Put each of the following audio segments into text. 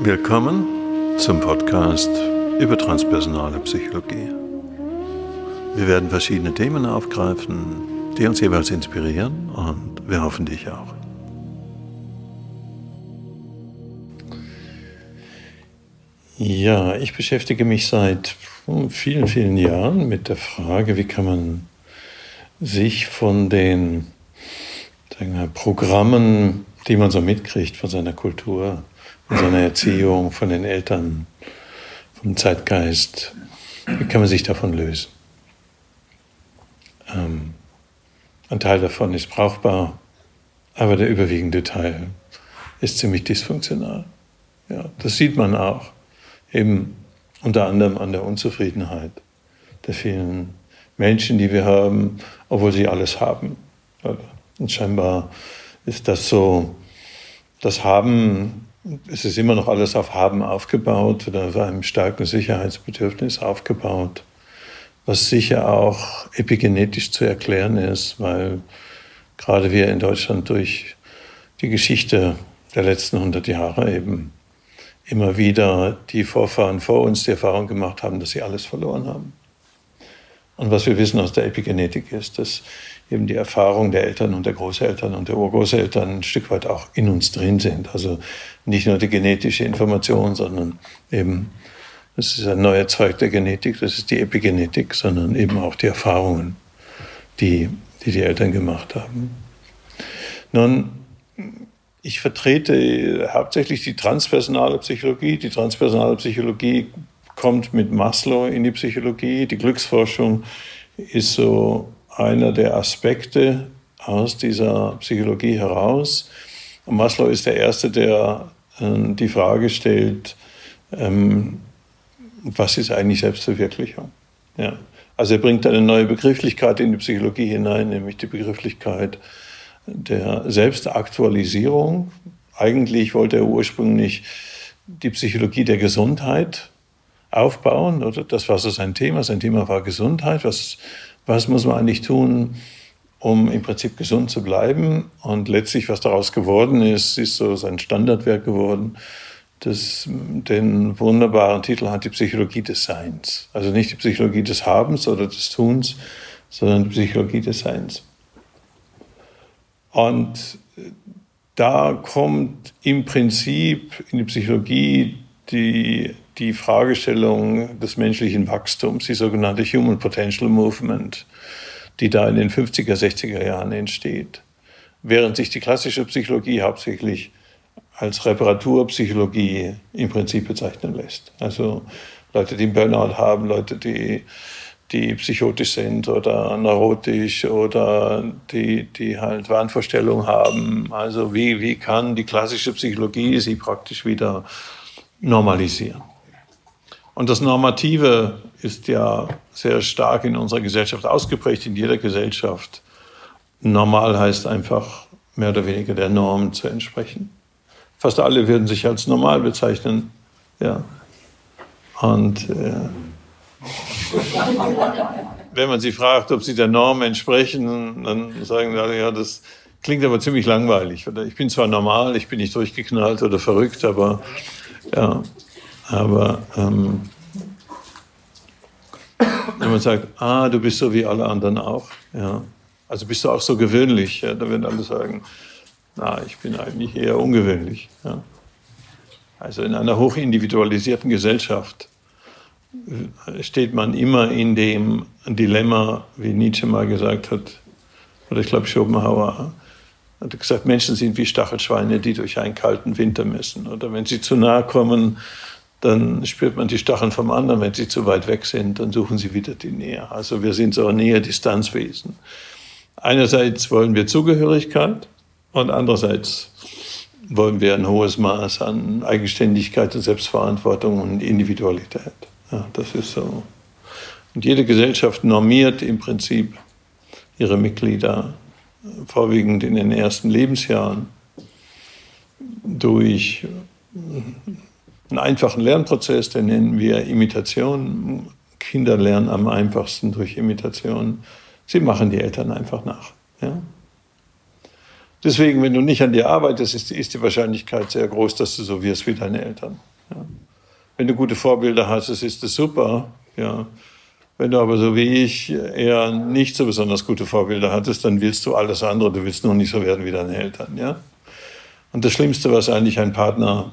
Willkommen zum Podcast über transpersonale Psychologie. Wir werden verschiedene Themen aufgreifen, die uns jeweils inspirieren und wir hoffen dich auch. Ja, ich beschäftige mich seit vielen, vielen Jahren mit der Frage, wie kann man sich von den wir, Programmen, die man so mitkriegt von seiner Kultur, von seiner Erziehung, von den Eltern, vom Zeitgeist, wie kann man sich davon lösen? Ähm, ein Teil davon ist brauchbar, aber der überwiegende Teil ist ziemlich dysfunktional. Ja, das sieht man auch eben unter anderem an der Unzufriedenheit der vielen Menschen, die wir haben, obwohl sie alles haben. Und scheinbar ist das so, das Haben, es ist immer noch alles auf Haben aufgebaut oder auf einem starken Sicherheitsbedürfnis aufgebaut, was sicher auch epigenetisch zu erklären ist, weil gerade wir in Deutschland durch die Geschichte der letzten 100 Jahre eben immer wieder die Vorfahren vor uns die Erfahrung gemacht haben, dass sie alles verloren haben. Und was wir wissen aus der Epigenetik ist, dass eben die Erfahrung der Eltern und der Großeltern und der Urgroßeltern ein Stück weit auch in uns drin sind. Also nicht nur die genetische Information, sondern eben, das ist ein neuer Zweig der Genetik, das ist die Epigenetik, sondern eben auch die Erfahrungen, die die, die Eltern gemacht haben. Nun, ich vertrete hauptsächlich die transpersonale Psychologie. Die transpersonale Psychologie kommt mit Maslow in die Psychologie. Die Glücksforschung ist so einer der Aspekte aus dieser Psychologie heraus. Maslow ist der Erste, der äh, die Frage stellt, ähm, was ist eigentlich Selbstverwirklichung? Ja. Also er bringt eine neue Begrifflichkeit in die Psychologie hinein, nämlich die Begrifflichkeit der Selbstaktualisierung. Eigentlich wollte er ursprünglich die Psychologie der Gesundheit aufbauen, oder das war so sein Thema. Sein Thema war Gesundheit. Was, was muss man eigentlich tun, um im Prinzip gesund zu bleiben? Und letztlich, was daraus geworden ist, ist so sein Standardwerk geworden, das den wunderbaren Titel hat, die Psychologie des Seins. Also nicht die Psychologie des Habens oder des Tuns, sondern die Psychologie des Seins. Und da kommt im Prinzip in die Psychologie die, die Fragestellung des menschlichen Wachstums, die sogenannte Human Potential Movement, die da in den 50er, 60er Jahren entsteht. Während sich die klassische Psychologie hauptsächlich als Reparaturpsychologie im Prinzip bezeichnen lässt. Also Leute, die einen Burnout haben, Leute, die die psychotisch sind oder neurotisch oder die, die halt Wahnvorstellungen haben. Also wie, wie kann die klassische Psychologie sie praktisch wieder normalisieren? Und das Normative ist ja sehr stark in unserer Gesellschaft ausgeprägt, in jeder Gesellschaft. Normal heißt einfach mehr oder weniger der Norm zu entsprechen. Fast alle würden sich als normal bezeichnen. Ja. Und äh, wenn man sie fragt, ob sie der Norm entsprechen, dann sagen sie, ja, das klingt aber ziemlich langweilig. Oder ich bin zwar normal, ich bin nicht durchgeknallt oder verrückt, aber ja, aber ähm, wenn man sagt, ah, du bist so wie alle anderen auch, ja, also bist du auch so gewöhnlich, ja, dann werden alle sagen, na, ich bin eigentlich eher ungewöhnlich. Ja. Also in einer hochindividualisierten Gesellschaft steht man immer in dem Dilemma, wie Nietzsche mal gesagt hat, oder ich glaube Schopenhauer hat gesagt, Menschen sind wie Stachelschweine, die durch einen kalten Winter messen. Oder wenn sie zu nahe kommen, dann spürt man die Stacheln vom anderen. Wenn sie zu weit weg sind, dann suchen sie wieder die Nähe. Also wir sind so Nähe-Distanzwesen. Einerseits wollen wir Zugehörigkeit und andererseits wollen wir ein hohes Maß an Eigenständigkeit und Selbstverantwortung und Individualität. Ja, das ist so. Und jede Gesellschaft normiert im Prinzip ihre Mitglieder vorwiegend in den ersten Lebensjahren durch einen einfachen Lernprozess, den nennen wir Imitation. Kinder lernen am einfachsten durch Imitation. Sie machen die Eltern einfach nach. Ja? Deswegen, wenn du nicht an dir arbeitest, ist, ist die Wahrscheinlichkeit sehr groß, dass du so wirst wie deine Eltern. Ja. Wenn du gute Vorbilder hast, ist das super. Ja. Wenn du aber so wie ich eher nicht so besonders gute Vorbilder hattest, dann willst du alles andere. Du willst nur nicht so werden wie deine Eltern. Ja. Und das Schlimmste, was eigentlich ein Partner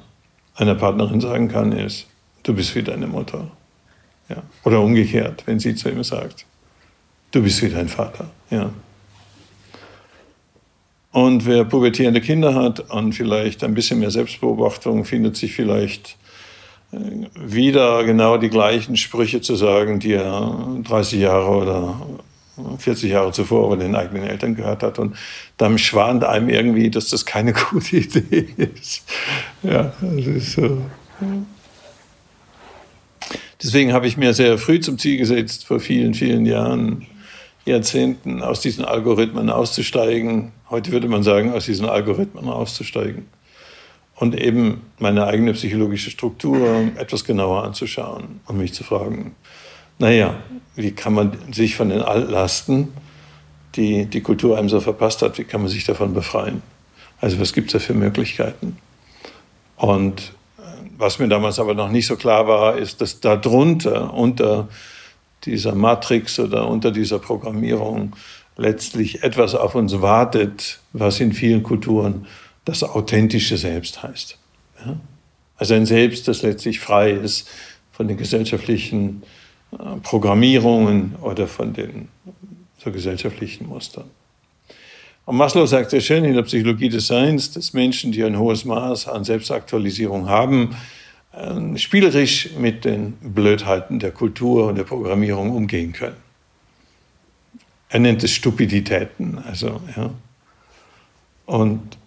einer Partnerin sagen kann, ist, du bist wie deine Mutter. Ja. Oder umgekehrt, wenn sie zu ihm sagt, du bist wie dein Vater. Ja. Und wer pubertierende Kinder hat und vielleicht ein bisschen mehr Selbstbeobachtung, findet sich vielleicht äh, wieder genau die gleichen Sprüche zu sagen, die er 30 Jahre oder 40 Jahre zuvor bei den eigenen Eltern gehört hat. Und dann schwant einem irgendwie, dass das keine gute Idee ist. Ja, das ist so. Deswegen habe ich mir sehr früh zum Ziel gesetzt, vor vielen, vielen Jahren, Jahrzehnten aus diesen Algorithmen auszusteigen. Heute würde man sagen, aus diesen Algorithmen auszusteigen. Und eben meine eigene psychologische Struktur etwas genauer anzuschauen und mich zu fragen, naja, wie kann man sich von den Altlasten, die die Kultur einem so verpasst hat, wie kann man sich davon befreien? Also was gibt es da für Möglichkeiten? Und äh, was mir damals aber noch nicht so klar war, ist, dass darunter, unter dieser Matrix oder unter dieser Programmierung letztlich etwas auf uns wartet, was in vielen Kulturen das authentische Selbst heißt. Ja? Also ein Selbst, das letztlich frei ist von den gesellschaftlichen äh, Programmierungen oder von den so gesellschaftlichen Mustern. Und Maslow sagt sehr schön in der Psychologie des Seins, dass Menschen, die ein hohes Maß an Selbstaktualisierung haben, ähm, spielerisch mit den Blödheiten der Kultur und der Programmierung umgehen können. Er nennt es Stupiditäten. Also, ja. Und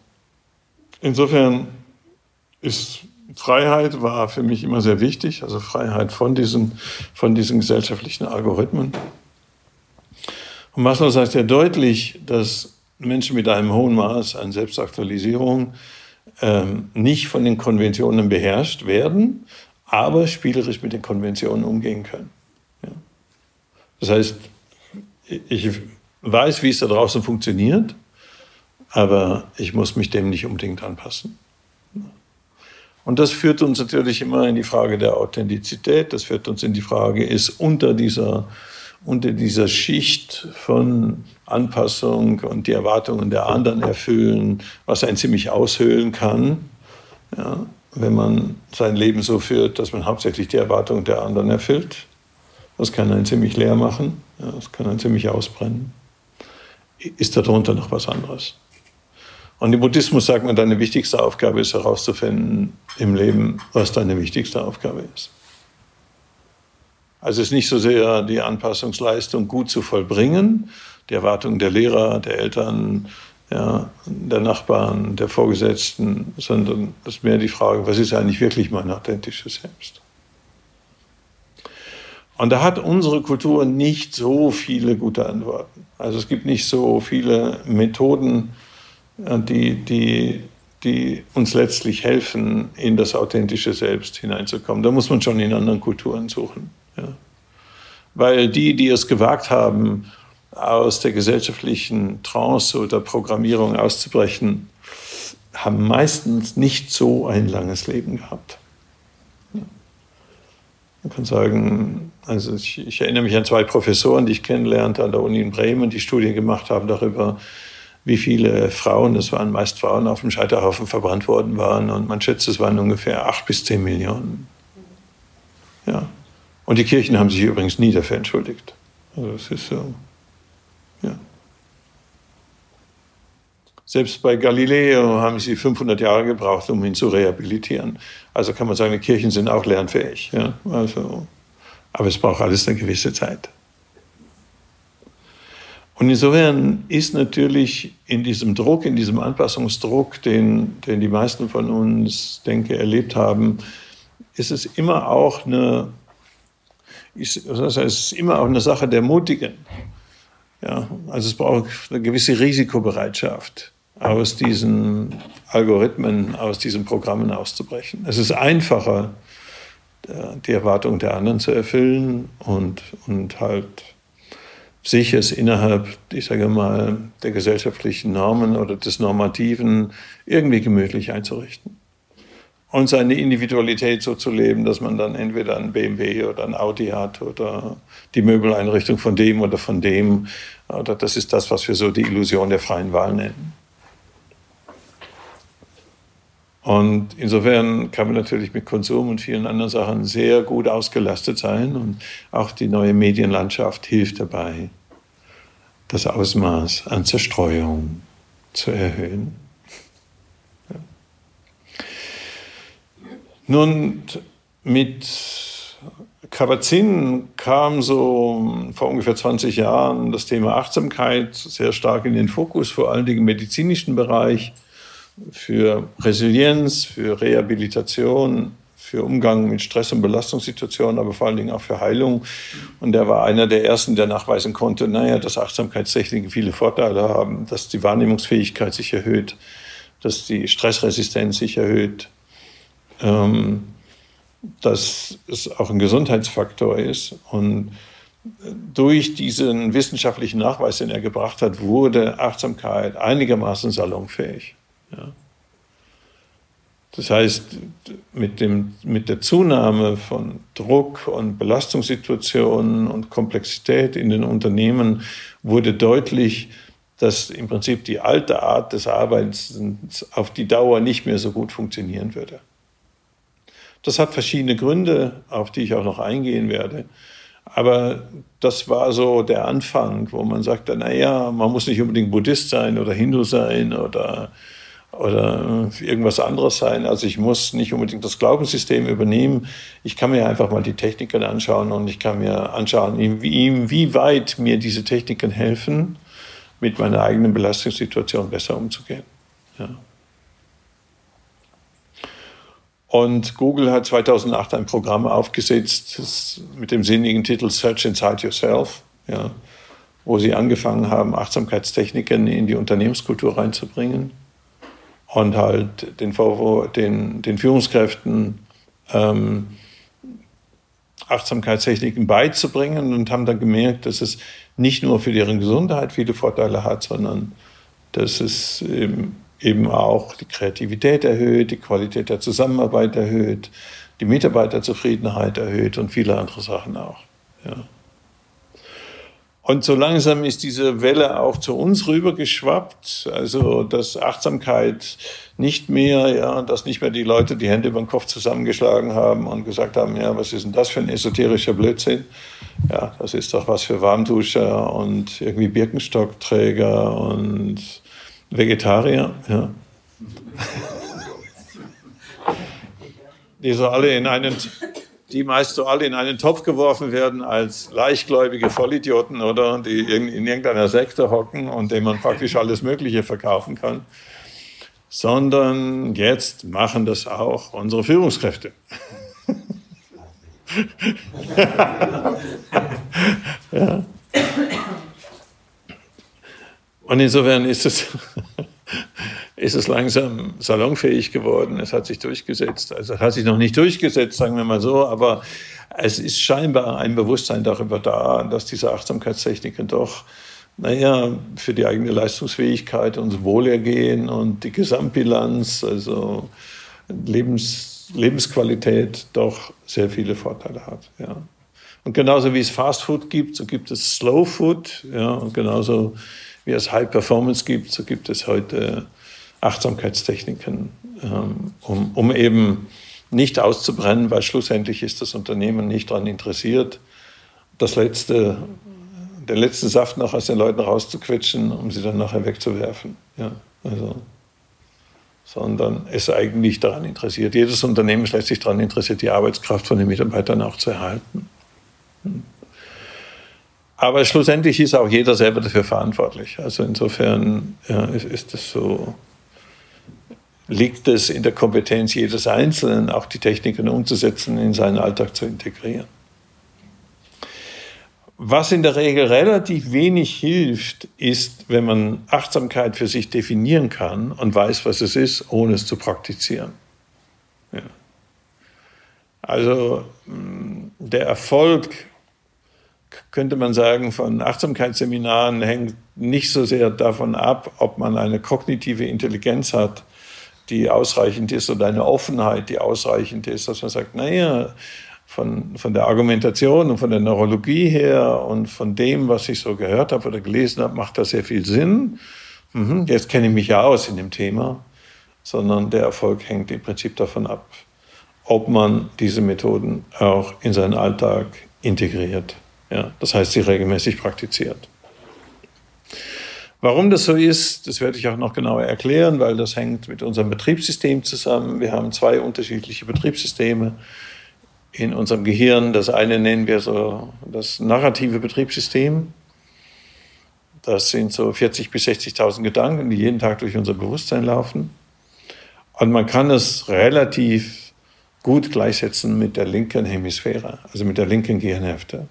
insofern ist Freiheit war für mich immer sehr wichtig, also Freiheit von diesen, von diesen gesellschaftlichen Algorithmen. Und Maslow sagt ja deutlich, dass Menschen mit einem hohen Maß an Selbstaktualisierung ähm, nicht von den Konventionen beherrscht werden, aber spielerisch mit den Konventionen umgehen können. Ja. Das heißt, ich weiß, wie es da draußen funktioniert, aber ich muss mich dem nicht unbedingt anpassen. Und das führt uns natürlich immer in die Frage der Authentizität, das führt uns in die Frage, ist unter dieser unter dieser Schicht von Anpassung und die Erwartungen der anderen erfüllen, was einen ziemlich aushöhlen kann, ja, wenn man sein Leben so führt, dass man hauptsächlich die Erwartungen der anderen erfüllt. Das kann einen ziemlich leer machen, ja, das kann einen ziemlich ausbrennen. Ist darunter noch was anderes? Und im Buddhismus sagt man, deine wichtigste Aufgabe ist herauszufinden im Leben, was deine wichtigste Aufgabe ist. Also es ist nicht so sehr die Anpassungsleistung gut zu vollbringen, die Erwartungen der Lehrer, der Eltern, ja, der Nachbarn, der Vorgesetzten, sondern es ist mehr die Frage, was ist eigentlich wirklich mein authentisches Selbst? Und da hat unsere Kultur nicht so viele gute Antworten. Also es gibt nicht so viele Methoden, die, die, die uns letztlich helfen, in das authentische Selbst hineinzukommen. Da muss man schon in anderen Kulturen suchen. Ja. Weil die, die es gewagt haben, aus der gesellschaftlichen Trance oder Programmierung auszubrechen, haben meistens nicht so ein langes Leben gehabt. Man kann sagen, also ich, ich, erinnere mich an zwei Professoren, die ich kennenlernte an der Uni in Bremen, die Studien gemacht haben darüber, wie viele Frauen, das waren meist Frauen, auf dem Scheiterhaufen verbrannt worden waren. Und man schätzt, es waren ungefähr acht bis zehn Millionen. Ja. Und die Kirchen haben sich übrigens nie dafür entschuldigt. Also es ist so, ja. Selbst bei Galileo haben sie 500 Jahre gebraucht, um ihn zu rehabilitieren. Also kann man sagen, die Kirchen sind auch lernfähig. Ja? Also, aber es braucht alles eine gewisse Zeit. Und insofern ist natürlich in diesem Druck, in diesem Anpassungsdruck, den, den die meisten von uns, denke, erlebt haben, ist es immer auch eine ist, das heißt, ist immer auch eine Sache der Mutigen. Ja, also es braucht eine gewisse Risikobereitschaft, aus diesen Algorithmen, aus diesen Programmen auszubrechen. Es ist einfacher, die Erwartungen der anderen zu erfüllen und, und halt sich es innerhalb, ich sage mal, der gesellschaftlichen Normen oder des Normativen irgendwie gemütlich einzurichten. Und seine Individualität so zu leben, dass man dann entweder ein BMW oder ein Audi hat oder die Möbeleinrichtung von dem oder von dem. Oder das ist das, was wir so die Illusion der freien Wahl nennen. Und insofern kann man natürlich mit Konsum und vielen anderen Sachen sehr gut ausgelastet sein. Und auch die neue Medienlandschaft hilft dabei, das Ausmaß an Zerstreuung zu erhöhen. Nun, mit Kabat-Zinn kam so vor ungefähr 20 Jahren das Thema Achtsamkeit sehr stark in den Fokus, vor allen Dingen im medizinischen Bereich für Resilienz, für Rehabilitation, für Umgang mit Stress- und Belastungssituationen, aber vor allen Dingen auch für Heilung. Und er war einer der ersten, der nachweisen konnte, naja, dass Achtsamkeitstechniken viele Vorteile haben, dass die Wahrnehmungsfähigkeit sich erhöht, dass die Stressresistenz sich erhöht, ähm, dass es auch ein Gesundheitsfaktor ist. Und durch diesen wissenschaftlichen Nachweis, den er gebracht hat, wurde Achtsamkeit einigermaßen salonfähig. Ja. Das heißt, mit, dem, mit der Zunahme von Druck und Belastungssituationen und Komplexität in den Unternehmen wurde deutlich, dass im Prinzip die alte Art des Arbeitens auf die Dauer nicht mehr so gut funktionieren würde. Das hat verschiedene Gründe, auf die ich auch noch eingehen werde. Aber das war so der Anfang, wo man sagte, naja, man muss nicht unbedingt Buddhist sein oder Hindu sein oder oder irgendwas anderes sein. Also ich muss nicht unbedingt das Glaubenssystem übernehmen. Ich kann mir einfach mal die Techniken anschauen und ich kann mir anschauen, inwieweit mir diese Techniken helfen, mit meiner eigenen Belastungssituation besser umzugehen. Ja. Und Google hat 2008 ein Programm aufgesetzt mit dem sinnigen Titel Search Inside Yourself, ja, wo sie angefangen haben, Achtsamkeitstechniken in die Unternehmenskultur reinzubringen und halt den, den, den Führungskräften ähm, Achtsamkeitstechniken beizubringen und haben dann gemerkt, dass es nicht nur für deren Gesundheit viele Vorteile hat, sondern dass es eben, eben auch die Kreativität erhöht, die Qualität der Zusammenarbeit erhöht, die Mitarbeiterzufriedenheit erhöht und viele andere Sachen auch. Ja. Und so langsam ist diese Welle auch zu uns rübergeschwappt. Also, dass Achtsamkeit nicht mehr, ja, dass nicht mehr die Leute die Hände über den Kopf zusammengeschlagen haben und gesagt haben, ja, was ist denn das für ein esoterischer Blödsinn? Ja, das ist doch was für Warmduscher und irgendwie Birkenstockträger und Vegetarier, ja. Die so alle in einen die meist so alle in einen Topf geworfen werden als leichtgläubige Vollidioten oder die in, irgendeiner Sekte hocken und dem man praktisch alles Mögliche verkaufen kann, sondern jetzt machen das auch unsere Führungskräfte. ja. Und insofern ist es ist es langsam salonfähig geworden. Es hat sich durchgesetzt. Also es hat sich noch nicht durchgesetzt, sagen wir mal so, aber es ist scheinbar ein Bewusstsein darüber da, dass diese Achtsamkeitstechniken doch, naja, für die eigene Leistungsfähigkeit und Wohlergehen und die Gesamtbilanz, also Lebens, Lebensqualität, doch sehr viele Vorteile hat. Ja. Und genauso wie es Fast Food gibt, so gibt es Slow Food. Ja, und genauso wie es High Performance gibt, so gibt es heute Achtsamkeitstechniken, ähm, um, um eben nicht auszubrennen, weil schlussendlich ist das Unternehmen nicht daran interessiert, das letzte, den letzten Saft noch aus den Leuten rauszuquetschen, um sie dann nachher wegzuwerfen. Ja, also, sondern ist eigentlich daran interessiert. Jedes Unternehmen ist letztlich daran interessiert, die Arbeitskraft von den Mitarbeitern auch zu erhalten. Aber schlussendlich ist auch jeder selber dafür verantwortlich. Also insofern ja, ist, das so liegt es in der Kompetenz jedes Einzelnen, auch die Techniken umzusetzen, in seinen Alltag zu integrieren. Was in der Regel relativ wenig hilft, ist, wenn man Achtsamkeit für sich definieren kann und weiß, was es ist, ohne es zu praktizieren. Ja. Also mm, der Erfolg könnte man sagen, von Achtsamkeitsseminaren hängt nicht so sehr davon ab, ob man eine kognitive Intelligenz hat, die ausreichend ist oder eine Offenheit, die ausreichend ist, dass man sagt, naja, von, von der Argumentation und von der Neurologie her und von dem, was ich so gehört habe oder gelesen habe, macht das sehr viel Sinn. Mhm, jetzt kenne ich mich ja aus in dem Thema, sondern der Erfolg hängt im Prinzip davon ab, ob man diese Methoden auch in seinen Alltag integriert. Ja, das heißt, sie regelmäßig praktiziert. Warum das so ist, das werde ich auch noch genauer erklären, weil das hängt mit unserem Betriebssystem zusammen. Wir haben zwei unterschiedliche Betriebssysteme in unserem Gehirn. Das eine nennen wir so das narrative Betriebssystem. Das sind so 40.000 bis 60.000 Gedanken, die jeden Tag durch unser Bewusstsein laufen. Und man kann es relativ gut gleichsetzen mit der linken Hemisphäre, also mit der linken Gehirnhälfte.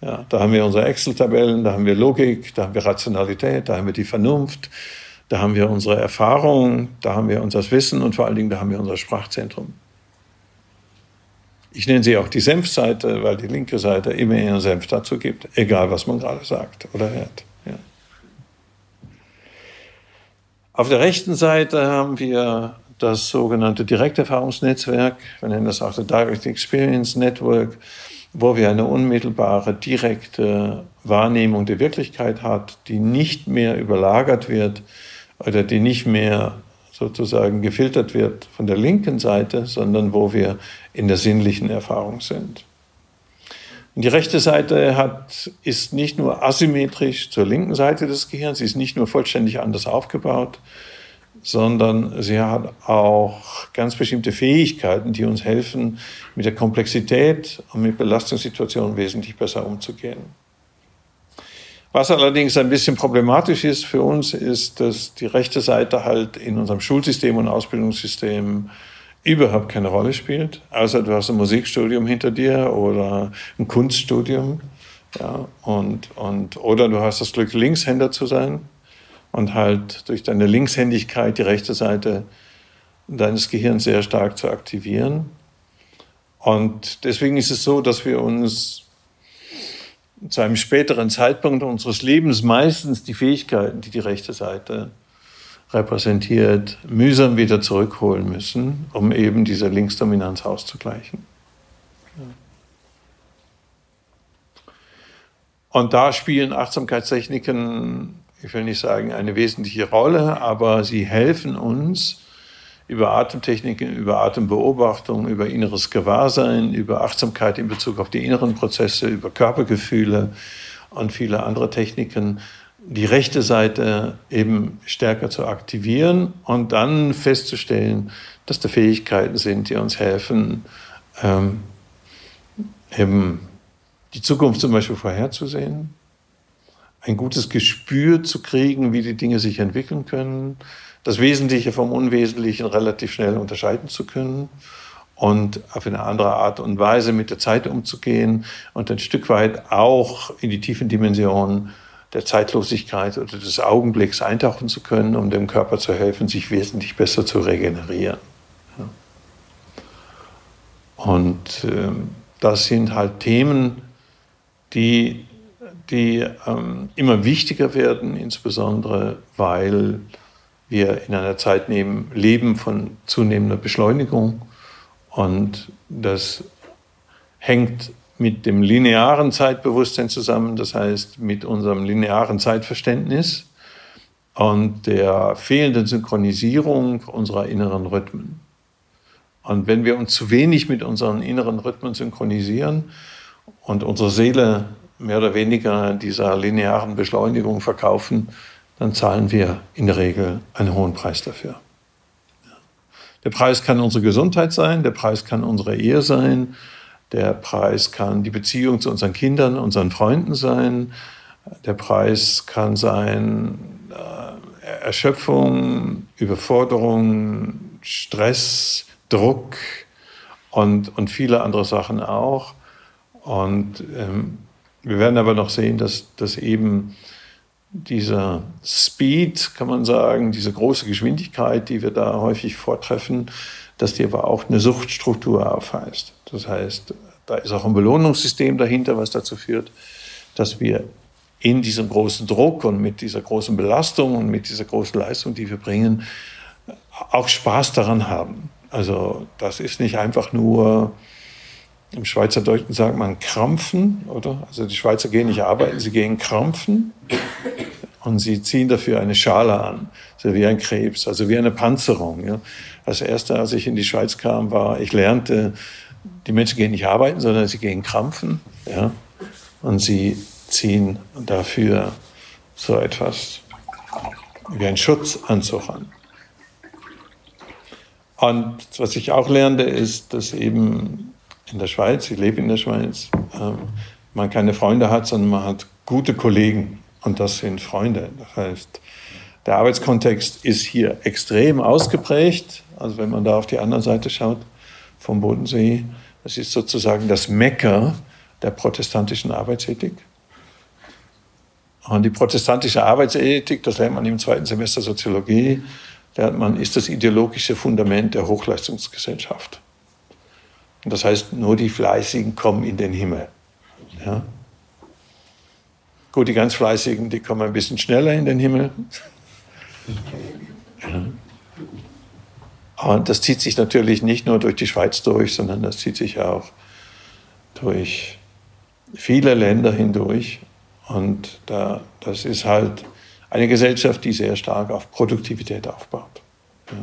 Ja, da haben wir unsere Excel-Tabellen, da haben wir Logik, da haben wir Rationalität, da haben wir die Vernunft, da haben wir unsere Erfahrung, da haben wir unser Wissen und vor allen Dingen da haben wir unser Sprachzentrum. Ich nenne sie auch die Senfseite, weil die linke Seite immer ihren Senf dazu gibt, egal was man gerade sagt oder hört. Ja. Auf der rechten Seite haben wir das sogenannte Direkterfahrungsnetzwerk, wir nennen das auch das Direct Experience Network wo wir eine unmittelbare, direkte Wahrnehmung der Wirklichkeit hat, die nicht mehr überlagert wird oder die nicht mehr sozusagen gefiltert wird von der linken Seite, sondern wo wir in der sinnlichen Erfahrung sind. Und die rechte Seite hat, ist nicht nur asymmetrisch zur linken Seite des Gehirns, sie ist nicht nur vollständig anders aufgebaut, sondern sie hat auch ganz bestimmte Fähigkeiten, die uns helfen, mit der Komplexität und mit Belastungssituationen wesentlich besser umzugehen. Was allerdings ein bisschen problematisch ist für uns, ist, dass die rechte Seite halt in unserem Schulsystem und Ausbildungssystem überhaupt keine Rolle spielt, außer du hast ein Musikstudium hinter dir oder ein Kunststudium. Ja, und, und, oder du hast das Glück, Linkshänder zu sein und halt durch deine Linkshändigkeit die rechte Seite deines Gehirns sehr stark zu aktivieren. Und deswegen ist es so, dass wir uns zu einem späteren Zeitpunkt unseres Lebens meistens die Fähigkeiten, die die rechte Seite repräsentiert, mühsam wieder zurückholen müssen, um eben diese Linksdominanz auszugleichen. Und da spielen Achtsamkeitstechniken ich will nicht sagen eine wesentliche Rolle, aber sie helfen uns über Atemtechniken, über Atembeobachtung, über inneres Gewahrsein, über Achtsamkeit in Bezug auf die inneren Prozesse, über Körpergefühle und viele andere Techniken, die rechte Seite eben stärker zu aktivieren und dann festzustellen, dass da Fähigkeiten sind, die uns helfen, ähm, eben die Zukunft zum Beispiel vorherzusehen, ein gutes Gespür zu kriegen, wie die Dinge sich entwickeln können, das Wesentliche vom Unwesentlichen relativ schnell unterscheiden zu können und auf eine andere Art und Weise mit der Zeit umzugehen und ein Stück weit auch in die tiefen Dimensionen der Zeitlosigkeit oder des Augenblicks eintauchen zu können, um dem Körper zu helfen, sich wesentlich besser zu regenerieren. Und äh, das sind halt Themen, die die ähm, immer wichtiger werden, insbesondere weil wir in einer Zeit nehmen, leben von zunehmender Beschleunigung und das hängt mit dem linearen Zeitbewusstsein zusammen, das heißt mit unserem linearen Zeitverständnis und der fehlenden Synchronisierung unserer inneren Rhythmen. Und wenn wir uns zu wenig mit unseren inneren Rhythmen synchronisieren und unsere Seele mehr oder weniger dieser linearen Beschleunigung verkaufen, dann zahlen wir in der Regel einen hohen Preis dafür. Der Preis kann unsere Gesundheit sein, der Preis kann unsere Ehe sein, der Preis kann die Beziehung zu unseren Kindern, unseren Freunden sein, der Preis kann sein äh, Erschöpfung, Überforderung, Stress, Druck und, und viele andere Sachen auch. Und ähm, wir werden aber noch sehen, dass, dass eben dieser Speed, kann man sagen, diese große Geschwindigkeit, die wir da häufig vortreffen, dass die aber auch eine Suchtstruktur aufweist. Das heißt, da ist auch ein Belohnungssystem dahinter, was dazu führt, dass wir in diesem großen Druck und mit dieser großen Belastung und mit dieser großen Leistung, die wir bringen, auch Spaß daran haben. Also das ist nicht einfach nur, im Schweizerdeutschen sagt man krampfen, oder? Also die Schweizer gehen nicht arbeiten, sie gehen krampfen und sie ziehen dafür eine Schale an, so wie ein Krebs, also wie eine Panzerung. Ja. Das erste, als ich in die Schweiz kam, war, ich lernte, die Menschen gehen nicht arbeiten, sondern sie gehen krampfen, ja, und sie ziehen dafür so etwas wie einen Schutzanzug an. Und was ich auch lernte, ist, dass eben in der Schweiz, ich lebe in der Schweiz, ähm, man keine Freunde hat, sondern man hat gute Kollegen. Und das sind Freunde. Das heißt, der Arbeitskontext ist hier extrem ausgeprägt. Also wenn man da auf die andere Seite schaut vom Bodensee, das ist sozusagen das Mecker der protestantischen Arbeitsethik. Und die protestantische Arbeitsethik, das lernt man im zweiten Semester Soziologie, lernt man, ist das ideologische Fundament der Hochleistungsgesellschaft. Das heißt, nur die Fleißigen kommen in den Himmel. Ja? Gut, die ganz Fleißigen, die kommen ein bisschen schneller in den Himmel. Ja. Und das zieht sich natürlich nicht nur durch die Schweiz durch, sondern das zieht sich auch durch viele Länder hindurch. Und da, das ist halt eine Gesellschaft, die sehr stark auf Produktivität aufbaut. Ja.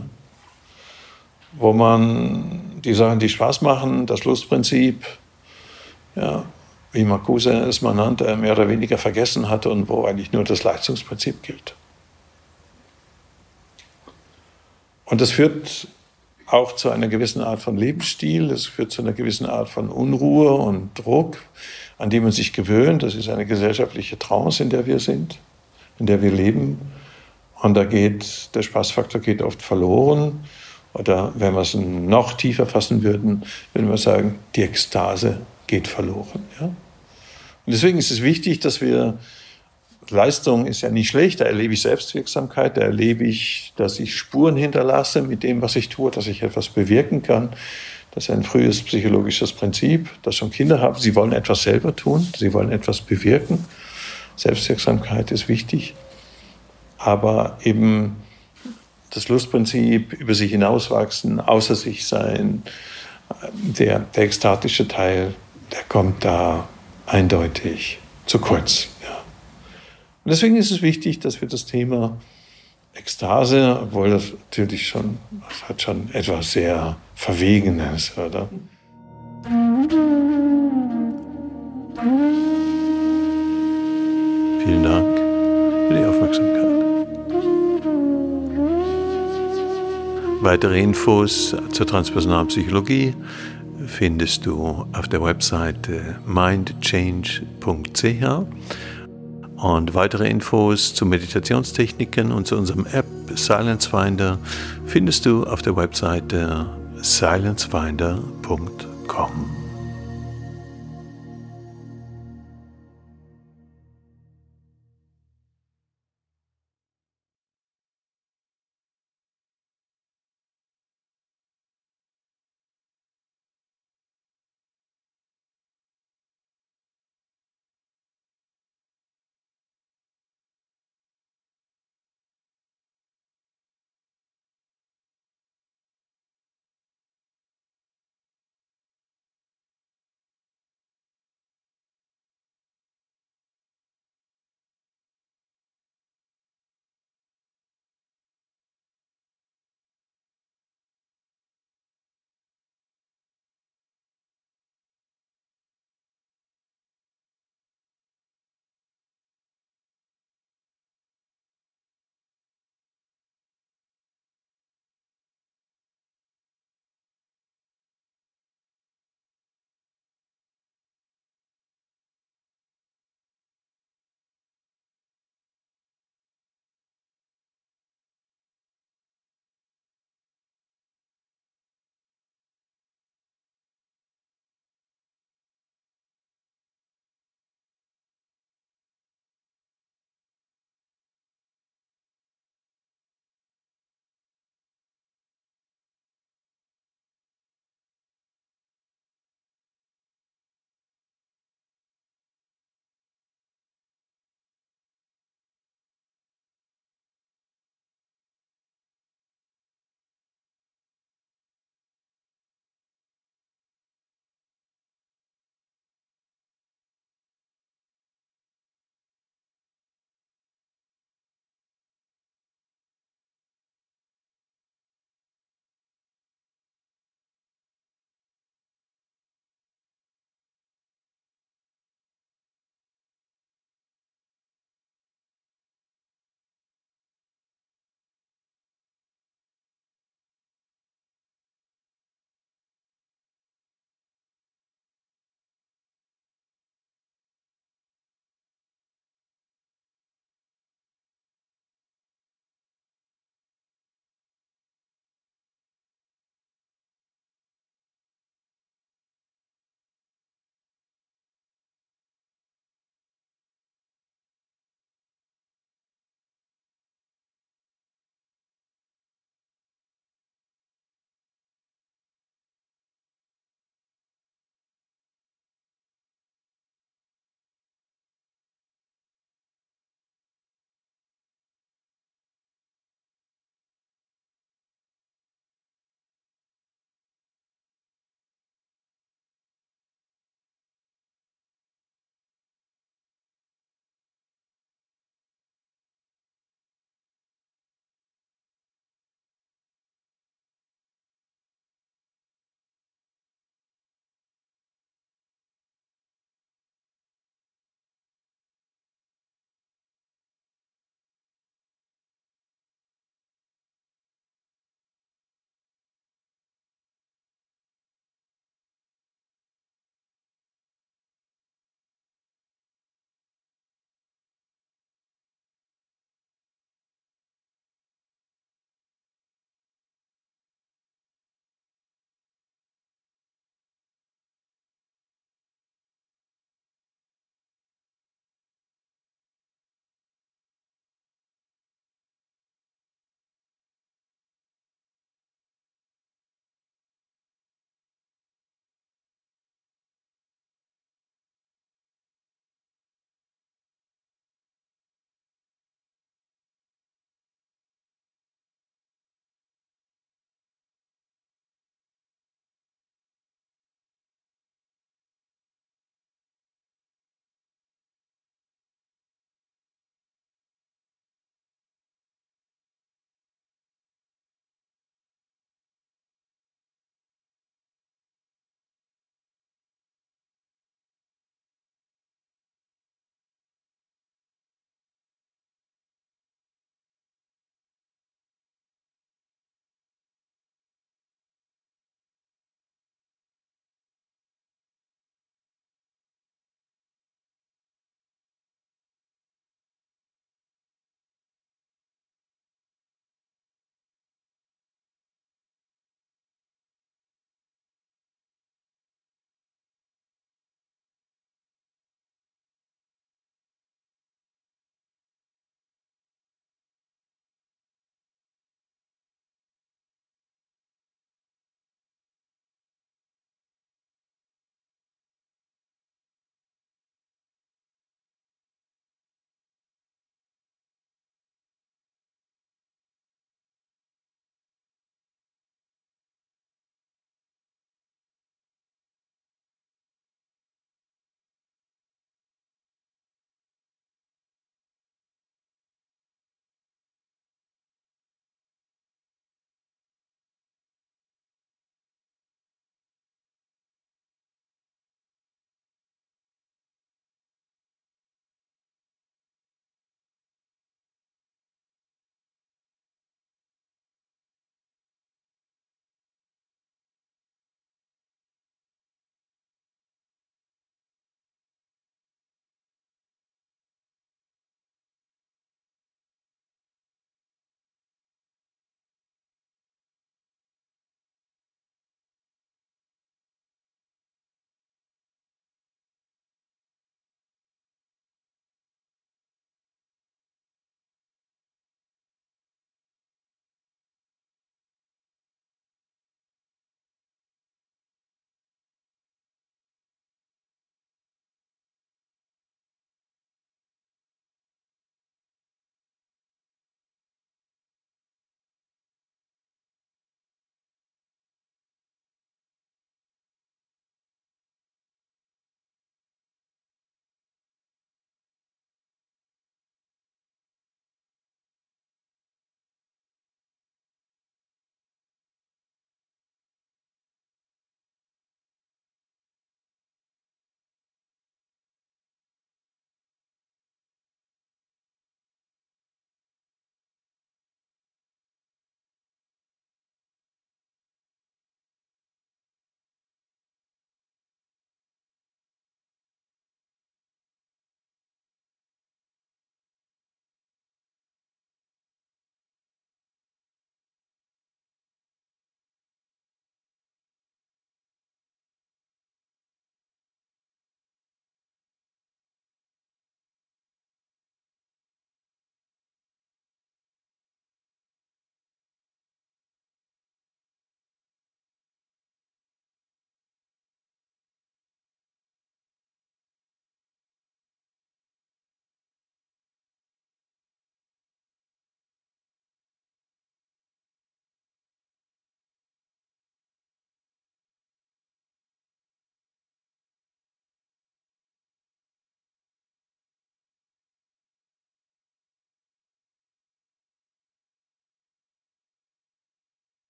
Wo man die Sachen, die Spaß machen, das Lustprinzip, ja, wie Marcuse es mal nannte, mehr oder weniger vergessen hatte und wo eigentlich nur das Leistungsprinzip gilt. Und das führt auch zu einer gewissen Art von Lebensstil, es führt zu einer gewissen Art von Unruhe und Druck, an die man sich gewöhnt. Das ist eine gesellschaftliche Trance, in der wir sind in der wir leben. Und da geht, der Spaßfaktor geht oft verloren. Oder wenn wir es noch tiefer fassen würden, würden wir sagen, die Ekstase geht verloren. Ja? Und deswegen ist es wichtig, dass wir, Leistung ist ja nicht schlecht, da erlebe ich Selbstwirksamkeit, da erlebe ich, dass ich Spuren hinterlasse mit dem, was ich tue, dass ich etwas bewirken kann. Das ist ein frühes psychologisches Prinzip, das schon Kinder haben. Sie wollen etwas selber tun, sie wollen etwas bewirken. Selbstwirksamkeit ist wichtig, aber eben das Lustprinzip, über sich hinauswachsen, außer sich sein, der, der ekstatische Teil, der kommt da eindeutig zu kurz. Ja. Und deswegen ist es wichtig, dass wir das Thema Ekstase, obwohl das natürlich schon, das hat schon etwas sehr Verwegenes, oder? Vielen Dank für die Aufmerksamkeit. Weitere Infos zur transpersonalen Psychologie findest du auf der Webseite mindchange.ch und weitere Infos zu Meditationstechniken und zu unserem App Silence Finder findest du auf der Webseite silencefinder.com.